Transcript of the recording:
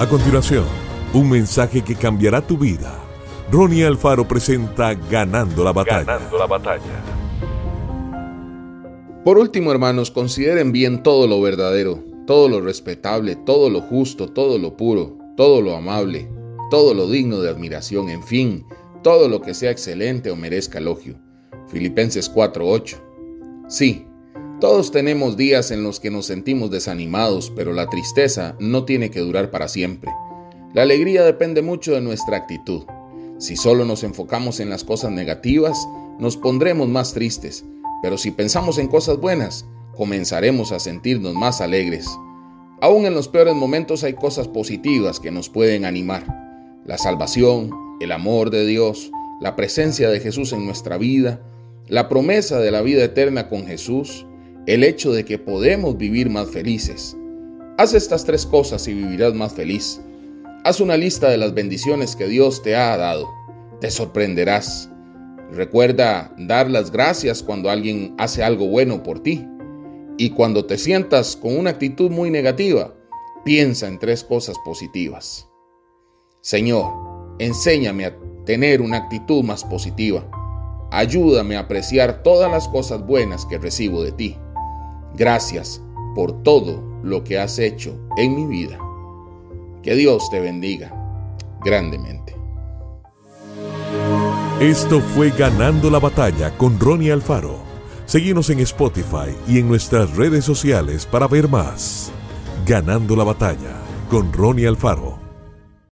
A continuación, un mensaje que cambiará tu vida. Ronnie Alfaro presenta Ganando la batalla. Ganando la batalla. Por último, hermanos, consideren bien todo lo verdadero, todo lo respetable, todo lo justo, todo lo puro, todo lo amable, todo lo digno de admiración, en fin, todo lo que sea excelente o merezca elogio. Filipenses 4:8. Sí, todos tenemos días en los que nos sentimos desanimados, pero la tristeza no tiene que durar para siempre. La alegría depende mucho de nuestra actitud. Si solo nos enfocamos en las cosas negativas, nos pondremos más tristes, pero si pensamos en cosas buenas, comenzaremos a sentirnos más alegres. Aún en los peores momentos hay cosas positivas que nos pueden animar. La salvación, el amor de Dios, la presencia de Jesús en nuestra vida, la promesa de la vida eterna con Jesús, el hecho de que podemos vivir más felices. Haz estas tres cosas y vivirás más feliz. Haz una lista de las bendiciones que Dios te ha dado. Te sorprenderás. Recuerda dar las gracias cuando alguien hace algo bueno por ti. Y cuando te sientas con una actitud muy negativa, piensa en tres cosas positivas. Señor, enséñame a tener una actitud más positiva. Ayúdame a apreciar todas las cosas buenas que recibo de ti. Gracias por todo lo que has hecho en mi vida. Que Dios te bendiga grandemente. Esto fue Ganando la batalla con Ronnie Alfaro. Seguimos en Spotify y en nuestras redes sociales para ver más. Ganando la batalla con Ronnie Alfaro.